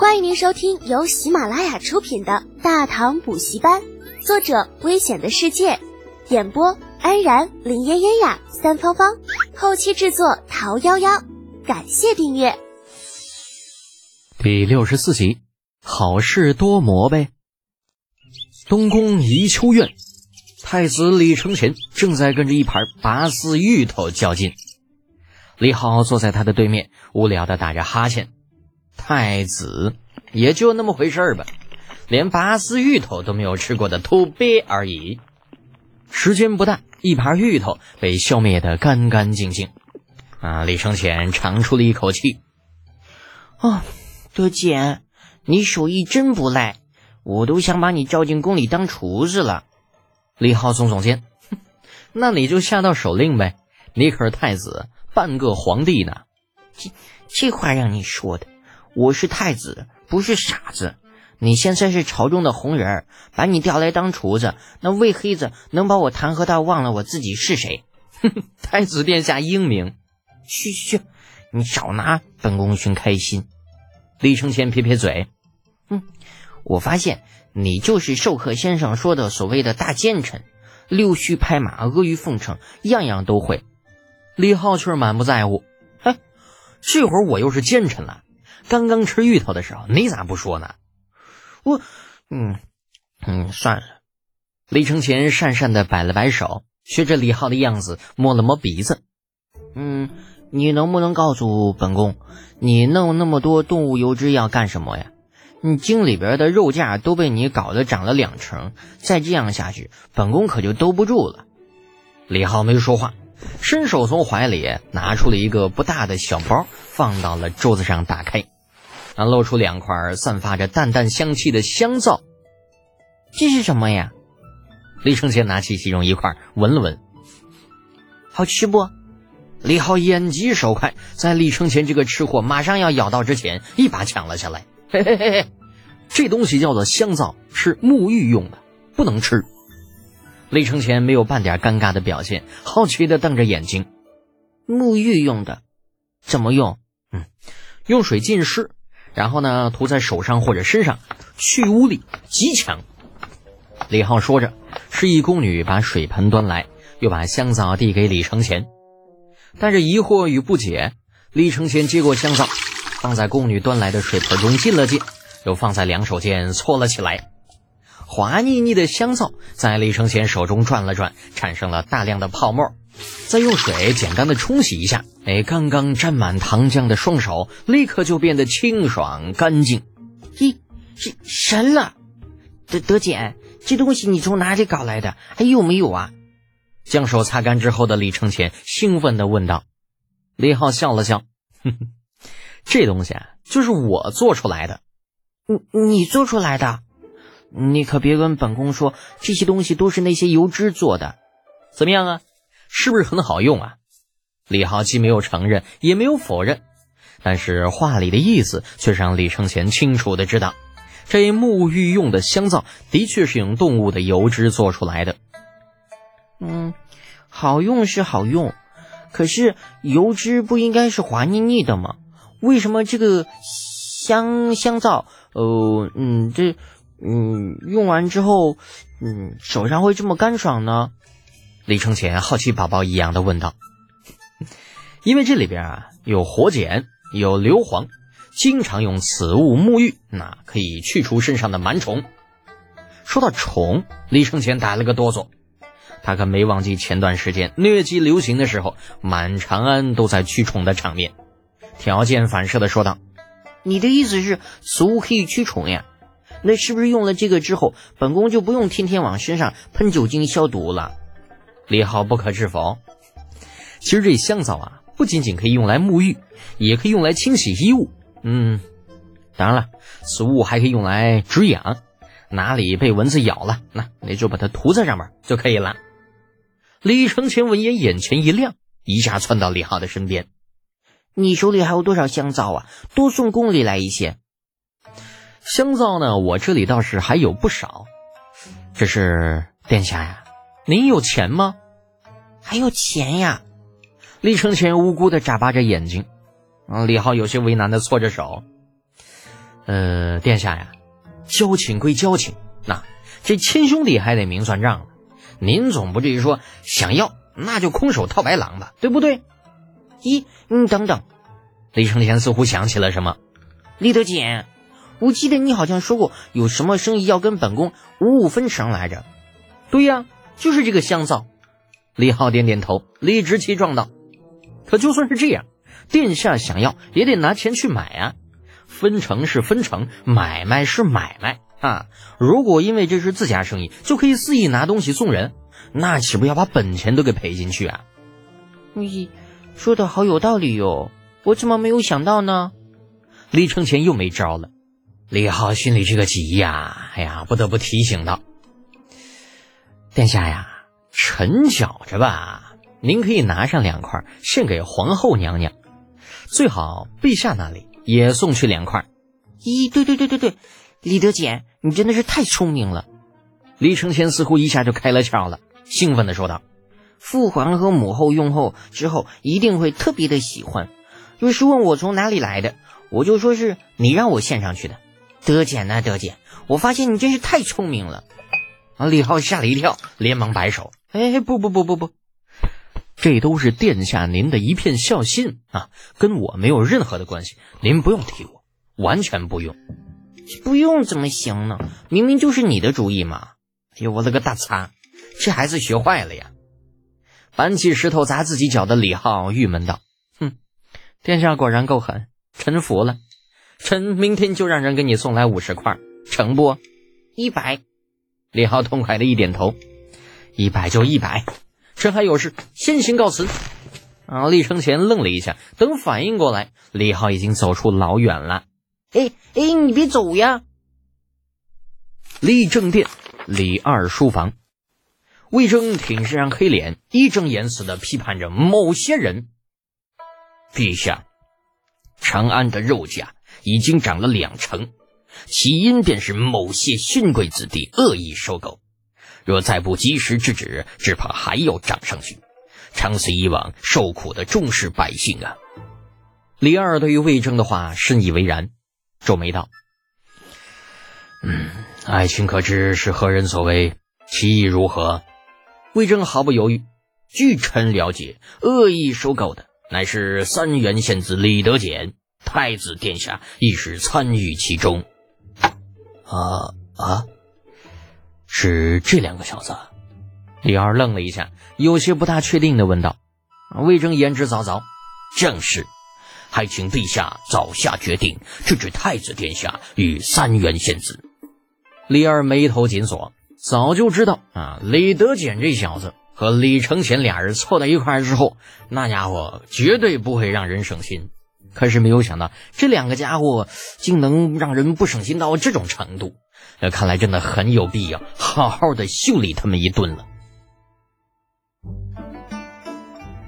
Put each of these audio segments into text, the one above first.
欢迎您收听由喜马拉雅出品的《大唐补习班》，作者：危险的世界，演播：安然、林嫣嫣呀、三芳芳，后期制作：桃夭夭。感谢订阅。第六十四集，好事多磨呗。东宫宜秋院，太子李承乾正在跟着一盘拔丝芋头较劲。李浩坐在他的对面，无聊的打着哈欠。太子也就那么回事儿吧，连拔丝芋头都没有吃过的土鳖而已。时间不大，一盘芋头被消灭的干干净净。啊！李承乾长出了一口气。哦，德简，你手艺真不赖，我都想把你招进宫里当厨子了。李浩耸耸肩，那你就下道手令呗。你可是太子，半个皇帝呢。这这话让你说的。我是太子，不是傻子。你现在是朝中的红人，把你调来当厨子，那魏黑子能把我弹劾到忘了我自己是谁？哼 太子殿下英明。嘘嘘，你少拿本宫寻开心。李承乾撇撇嘴，哼，我发现你就是授课先生说的所谓的大奸臣，溜须拍马、阿谀奉承，样样都会。李浩却满不在乎。哎，这会儿我又是奸臣了。刚刚吃芋头的时候，你咋不说呢？我，嗯，嗯，算了。李承乾讪讪的摆了摆手，学着李浩的样子摸了摸鼻子。嗯，你能不能告诉本宫，你弄那么多动物油脂要干什么呀？你京里边的肉价都被你搞得涨了两成，再这样下去，本宫可就兜不住了。李浩没说话，伸手从怀里拿出了一个不大的小包，放到了桌子上，打开。啊，露出两块散发着淡淡香气的香皂，这是什么呀？李承乾拿起其中一块闻了闻，好吃不？李浩眼疾手快，在李承乾这个吃货马上要咬到之前，一把抢了下来。嘿嘿嘿嘿，这东西叫做香皂，是沐浴用的，不能吃。李承乾没有半点尴尬的表现，好奇的瞪着眼睛。沐浴用的，怎么用？嗯，用水浸湿。然后呢，涂在手上或者身上，去污力极强。李浩说着，示意宫女把水盆端来，又把香皂递给李承乾。带着疑惑与不解，李承乾接过香皂，放在宫女端来的水盆中浸了浸，又放在两手间搓了起来。滑腻腻的香皂在李承乾手中转了转，产生了大量的泡沫。再用水简单的冲洗一下，哎，刚刚沾满糖浆的双手立刻就变得清爽干净。咦，这神了！德德简，这东西你从哪里搞来的？还有没有啊？将手擦干之后的李承乾兴奋地问道。李浩笑了笑，哼哼，这东西啊，就是我做出来的。你你做出来的？你可别跟本宫说这些东西都是那些油脂做的。怎么样啊？是不是很好用啊？李浩既没有承认，也没有否认，但是话里的意思却让李承乾清楚的知道，这沐浴用的香皂的确是用动物的油脂做出来的。嗯，好用是好用，可是油脂不应该是滑腻腻的吗？为什么这个香香皂，呃，嗯，这，嗯，用完之后，嗯，手上会这么干爽呢？李承乾好奇宝宝一样的问道：“因为这里边啊有火碱，有硫磺，经常用此物沐浴，那可以去除身上的螨虫。”说到虫，李承乾打了个哆嗦，他可没忘记前段时间疟疾流行的时候，满长安都在驱虫的场面。条件反射的说道：“你的意思是此物可以驱虫呀？那是不是用了这个之后，本宫就不用天天往身上喷酒精消毒了？”李浩不可置否。其实这香皂啊，不仅仅可以用来沐浴，也可以用来清洗衣物。嗯，当然了，此物还可以用来止痒，哪里被蚊子咬了，那你就把它涂在上面就可以了。李承乾闻言眼前一亮，一下窜到李浩的身边：“你手里还有多少香皂啊？多送宫里来一些。香皂呢，我这里倒是还有不少。这是殿下呀。”您有钱吗？还要钱呀！李承乾无辜的眨巴着眼睛。嗯，李浩有些为难的搓着手。呃，殿下呀，交情归交情，那这亲兄弟还得明算账呢。您总不至于说想要那就空手套白狼吧，对不对？咦，你等等，李承前似乎想起了什么。李德简，我记得你好像说过有什么生意要跟本宫五五分成来着。对呀，就是这个香皂。李浩点点头，理直气壮道：“可就算是这样，殿下想要也得拿钱去买啊。分成是分成，买卖是买卖啊。如果因为这是自家生意，就可以肆意拿东西送人，那岂不要把本钱都给赔进去啊？”咦说的好有道理哟，我怎么没有想到呢？李承前又没招了。李浩心里这个急呀，哎呀，不得不提醒道：“殿下呀。”臣觉着吧，您可以拿上两块献给皇后娘娘，最好陛下那里也送去两块。咦，对对对对对，李德简，你真的是太聪明了。李承乾似乎一下就开了窍了，兴奋地说道：“父皇和母后用后之后一定会特别的喜欢。若是问我从哪里来的，我就说是你让我献上去的。德简呐，德简，我发现你真是太聪明了。”啊！李浩吓了一跳，连忙摆手。哎，不不不不不，这都是殿下您的一片孝心啊，跟我没有任何的关系，您不用提我，完全不用，不用怎么行呢？明明就是你的主意嘛！哎呦，我勒个大擦，这孩子学坏了呀！搬起石头砸自己脚的李浩郁闷道：“哼，殿下果然够狠，臣服了。臣明天就让人给你送来五十块，成不？一百。”李浩痛快的一点头。一百就一百，朕还有事，先行告辞。啊！李承前愣了一下，等反应过来，李浩已经走出老远了。哎哎，你别走呀！立正殿，李二书房，魏征挺着张黑脸，义正言辞的批判着某些人。陛下，长安的肉价已经涨了两成，起因便是某些勋贵子弟恶意收购。若再不及时制止，只怕还要涨上去。长此以往，受苦的终是百姓啊！李二对于魏征的话深以为然，皱眉道：“嗯，爱卿可知是何人所为？其意如何？”魏征毫不犹豫：“据臣了解，恶意收购的乃是三原县子李德俭，太子殿下亦是参与其中。”啊啊！是这两个小子，李二愣了一下，有些不大确定的问道：“魏征言之凿凿，正是，还请陛下早下决定，制止太子殿下与三原仙子。”李二眉头紧锁，早就知道啊，李德俭这小子和李承前俩人凑在一块之后，那家伙绝对不会让人省心。可是没有想到，这两个家伙竟能让人不省心到这种程度。那看来真的很有必要好好的修理他们一顿了。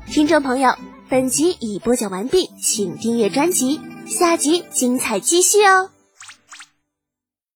听众朋友，本集已播讲完毕，请订阅专辑，下集精彩继续哦。